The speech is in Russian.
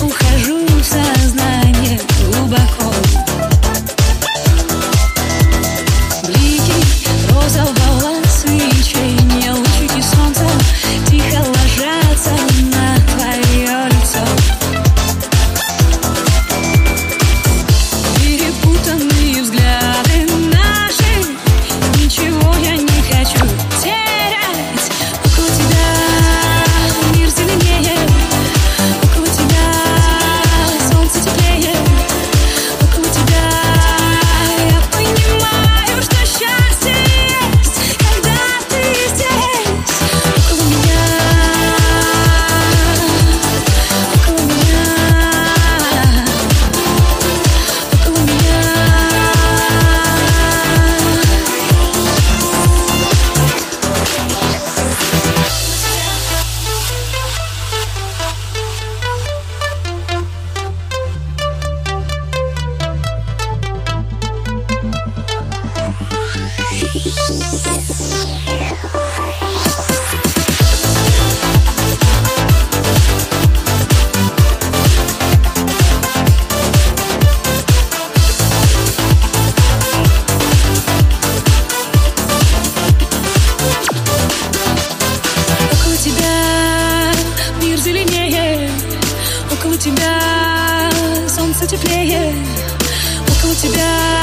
ухожу теплее Около тебя.